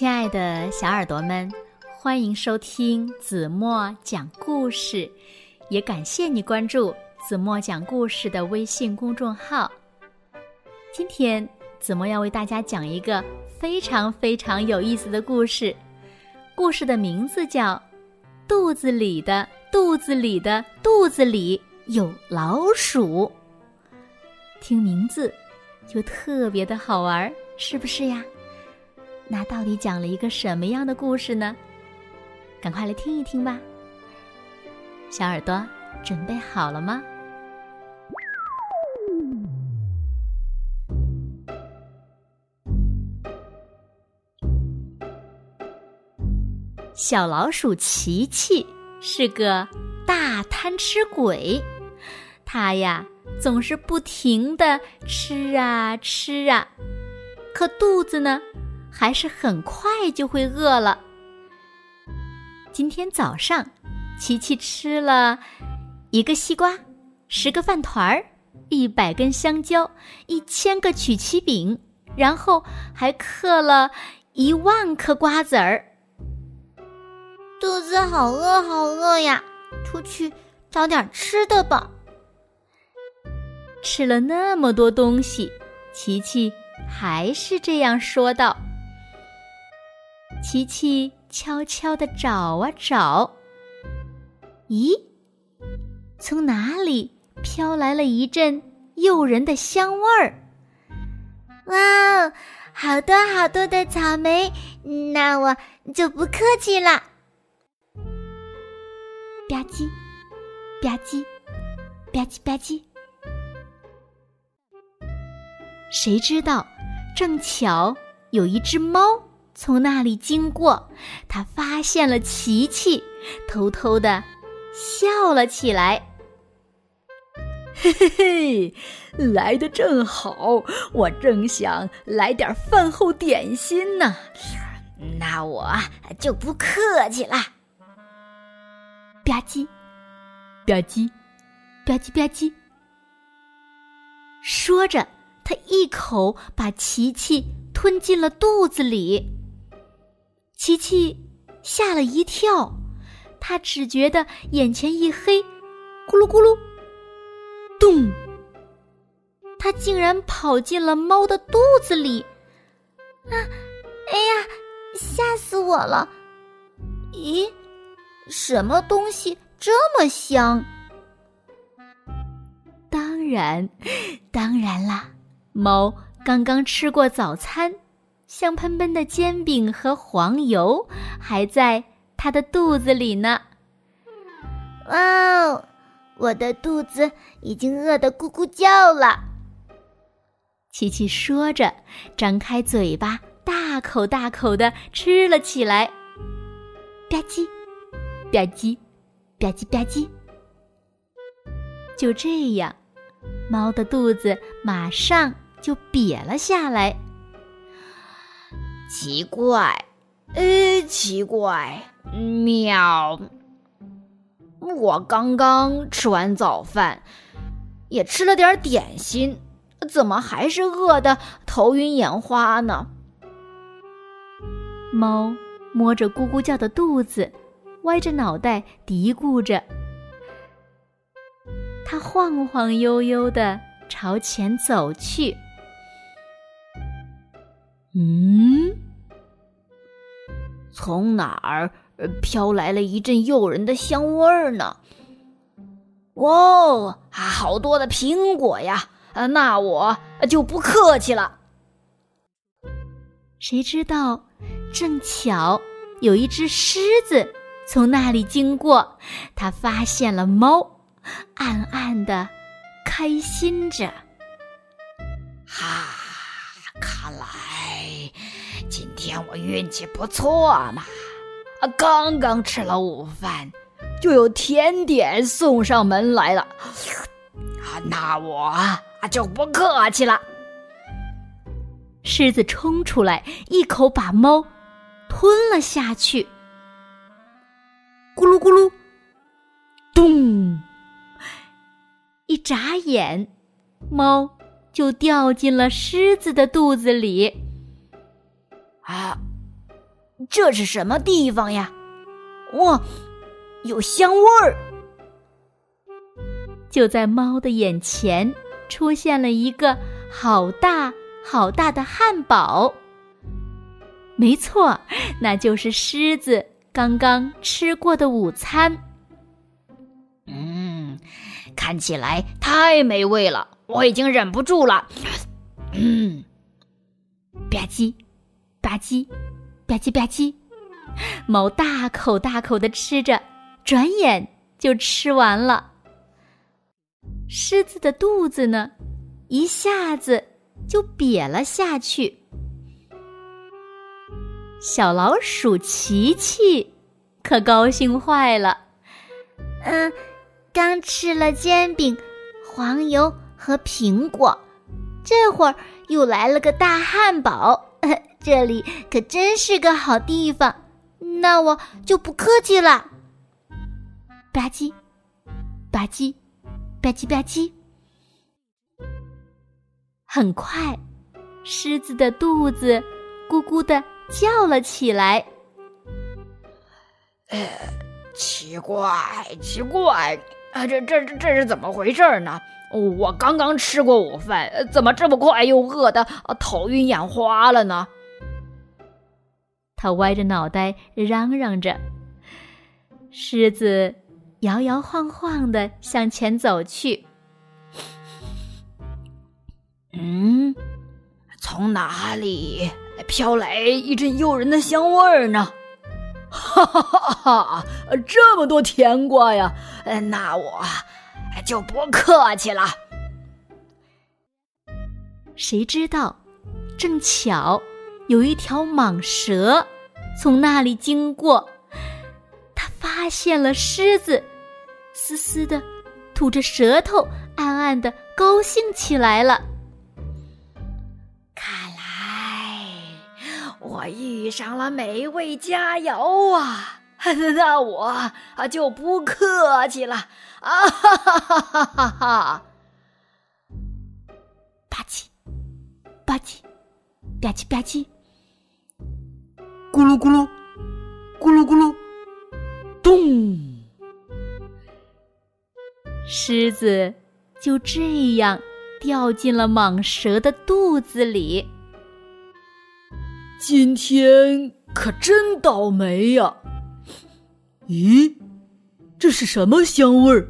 亲爱的小耳朵们，欢迎收听子墨讲故事，也感谢你关注子墨讲故事的微信公众号。今天子墨要为大家讲一个非常非常有意思的故事，故事的名字叫《肚子里的肚子里的肚子里有老鼠》。听名字就特别的好玩，是不是呀？那到底讲了一个什么样的故事呢？赶快来听一听吧。小耳朵准备好了吗？小老鼠琪琪是个大贪吃鬼，它呀总是不停的吃啊吃啊，可肚子呢？还是很快就会饿了。今天早上，琪琪吃了一个西瓜，十个饭团儿，一百根香蕉，一千个曲奇饼，然后还嗑了一万颗瓜子儿。肚子好饿，好饿呀！出去找点吃的吧。吃了那么多东西，琪琪还是这样说道。琪琪悄悄地找啊找，咦，从哪里飘来了一阵诱人的香味儿？哇，好多好多的草莓，那我就不客气了。吧唧，吧唧，吧唧吧唧。谁知道，正巧有一只猫。从那里经过，他发现了琪琪，偷偷的笑了起来。嘿嘿嘿，来的正好，我正想来点饭后点心呢。那我就不客气了。吧唧，吧唧，吧唧吧唧。说着，他一口把琪琪吞进了肚子里。琪琪吓了一跳，他只觉得眼前一黑，咕噜咕噜，咚！他竟然跑进了猫的肚子里！啊，哎呀，吓死我了！咦，什么东西这么香？当然，当然啦，猫刚刚吃过早餐。香喷喷的煎饼和黄油还在它的肚子里呢。哇哦，我的肚子已经饿得咕咕叫了。琪琪说着，张开嘴巴，大口大口的吃了起来。吧唧，吧唧，吧唧吧唧。就这样，猫的肚子马上就瘪了下来。奇怪，呃，奇怪，喵！我刚刚吃完早饭，也吃了点点心，怎么还是饿得头晕眼花呢？猫摸着咕咕叫的肚子，歪着脑袋嘀咕着。它晃晃悠悠的朝前走去。嗯，从哪儿飘来了一阵诱人的香味儿呢？哦，好多的苹果呀！啊那我就不客气了。谁知道，正巧有一只狮子从那里经过，它发现了猫，暗暗的开心着。哈，看来。今天我运气不错嘛，啊，刚刚吃了午饭，就有甜点送上门来了，啊，那我就不客气了。狮子冲出来，一口把猫吞了下去，咕噜咕噜，咚！一眨眼，猫就掉进了狮子的肚子里。啊，这是什么地方呀？哇，有香味儿！就在猫的眼前，出现了一个好大好大的汉堡。没错，那就是狮子刚刚吃过的午餐。嗯，看起来太美味了，我已经忍不住了。嗯，吧唧，吧唧，吧唧吧唧，猫大口大口的吃着，转眼就吃完了。狮子的肚子呢，一下子就瘪了下去。小老鼠琪琪可高兴坏了。嗯，刚吃了煎饼、黄油和苹果，这会儿又来了个大汉堡，这里可真是个好地方。那我就不客气了。吧唧，吧唧，吧唧吧唧。很快，狮子的肚子咕咕的。叫了起来。呃，奇怪，奇怪，啊，这这这这是怎么回事呢？我刚刚吃过午饭，怎么这么快又饿得头晕眼花了呢？他歪着脑袋嚷嚷着。狮子摇摇晃晃的向前走去。嗯，从哪里？飘来一阵诱人的香味儿呢，哈哈哈哈！这么多甜瓜呀，那我就不客气了。谁知道，正巧有一条蟒蛇从那里经过，它发现了狮子，嘶嘶的吐着舌头，暗暗的高兴起来了。看来我遇上了美味佳肴啊！那我啊就不客气了啊！哈哈哈哈哈哈！吧唧，吧唧，吧唧吧唧，咕噜咕噜，咕噜咕噜，咚！狮子就这样掉进了蟒蛇的肚子里。今天可真倒霉呀！咦，这是什么香味儿？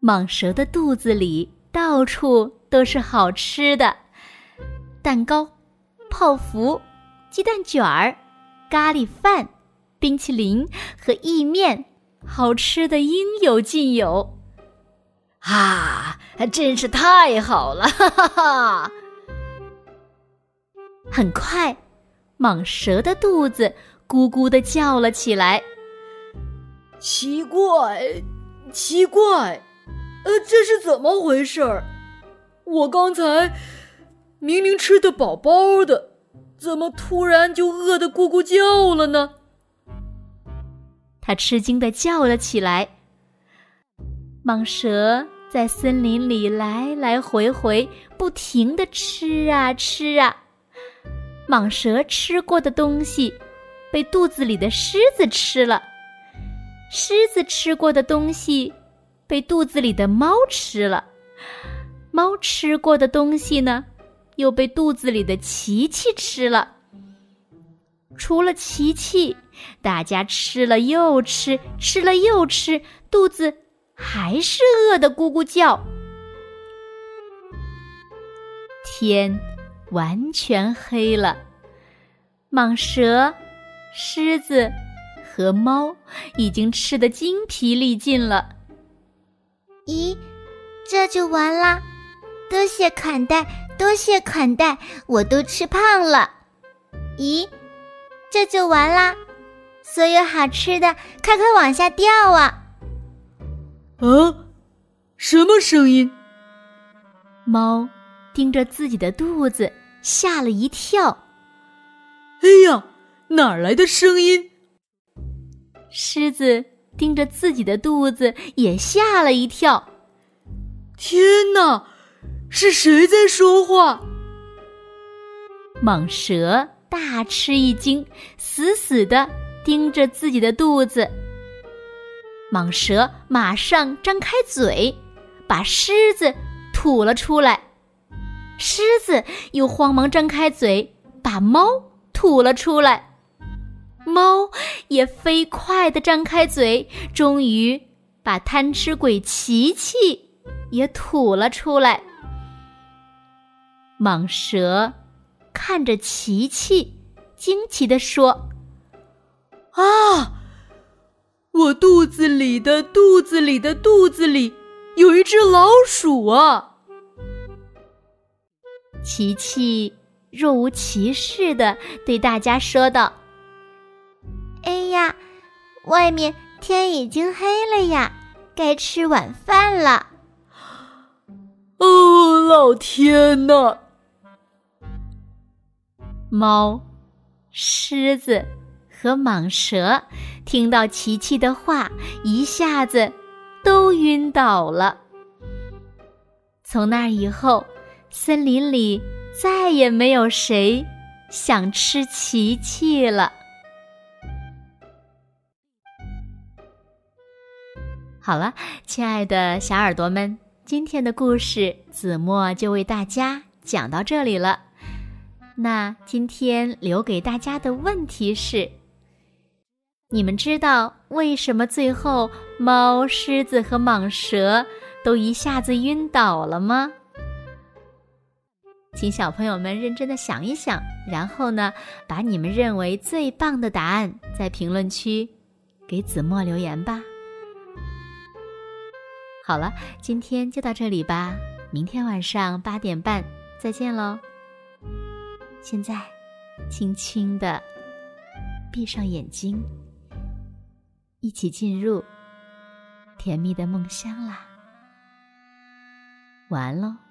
蟒蛇的肚子里到处都是好吃的，蛋糕、泡芙、鸡蛋卷儿、咖喱饭、冰淇淋和意面，好吃的应有尽有。啊，真是太好了！哈哈哈。很快，蟒蛇的肚子咕咕的叫了起来。奇怪，奇怪，呃，这是怎么回事儿？我刚才明明吃的饱饱的，怎么突然就饿得咕咕叫了呢？他吃惊的叫了起来。蟒蛇在森林里来来回回，不停的吃啊吃啊。蟒蛇吃过的东西，被肚子里的狮子吃了；狮子吃过的东西，被肚子里的猫吃了；猫吃过的东西呢，又被肚子里的琪琪吃了。除了琪琪，大家吃了又吃，吃了又吃，肚子还是饿得咕咕叫。天。完全黑了，蟒蛇、狮子和猫已经吃得精疲力尽了。咦，这就完啦？多谢款待，多谢款待，我都吃胖了。咦，这就完啦？所有好吃的，快快往下掉啊！啊，什么声音？猫。盯着自己的肚子，吓了一跳。哎呀，哪儿来的声音？狮子盯着自己的肚子，也吓了一跳。天哪，是谁在说话？蟒蛇大大吃一惊，死死的盯着自己的肚子。蟒蛇马上张开嘴，把狮子吐了出来。狮子又慌忙张开嘴，把猫吐了出来。猫也飞快地张开嘴，终于把贪吃鬼琪琪也吐了出来。蟒蛇看着琪琪，惊奇地说：“啊，我肚子里的肚子里的肚子里有一只老鼠啊！”琪琪若无其事的对大家说道：“哎呀，外面天已经黑了呀，该吃晚饭了。”哦，老天呐！猫、狮子和蟒蛇听到琪琪的话，一下子都晕倒了。从那以后。森林里再也没有谁想吃琪琪了。好了，亲爱的小耳朵们，今天的故事子墨就为大家讲到这里了。那今天留给大家的问题是：你们知道为什么最后猫、狮子和蟒蛇都一下子晕倒了吗？请小朋友们认真的想一想，然后呢，把你们认为最棒的答案在评论区给子墨留言吧。好了，今天就到这里吧，明天晚上八点半再见喽。现在，轻轻的闭上眼睛，一起进入甜蜜的梦乡啦。晚安喽。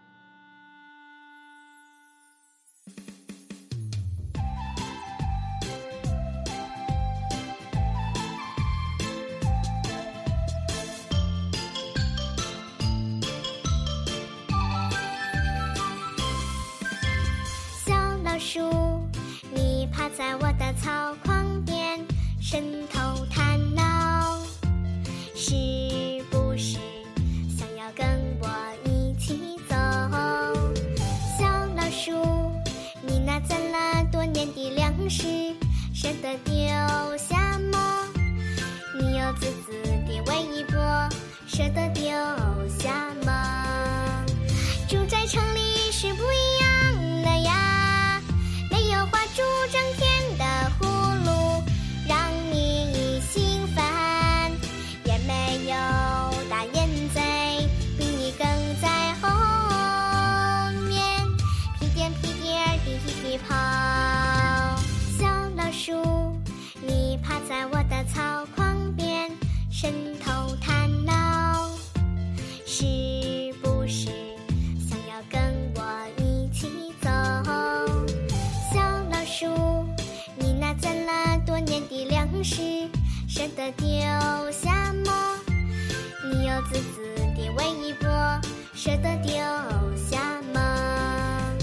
丢下吗？你有自私的微波，舍得丢下吗？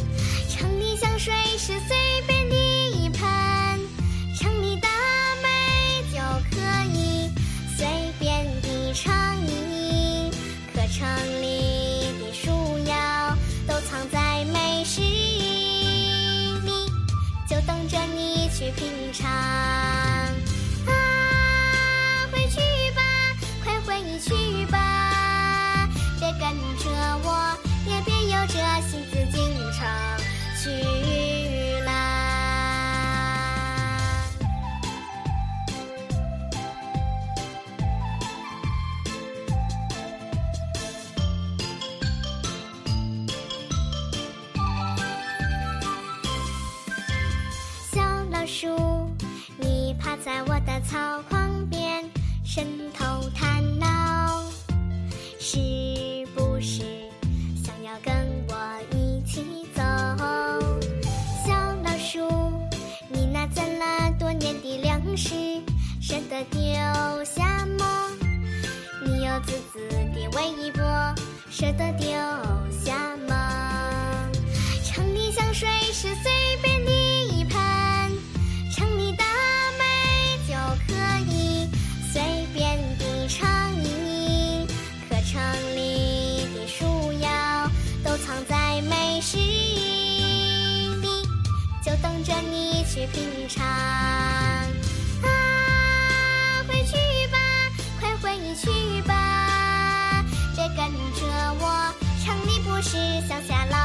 城里香水是随便的一喷，城里的美就可以随便的畅饮，可城里的树妖都藏在美食里，就等着你去品尝。去吧快回去吧。别跟着我也别有着心思进城去。微波，舍得丢下吗？城里香水是随便的一盆，城里的美就可以随便的畅饮。可城里的树妖都藏在美食里，就等着你去品尝。是乡下老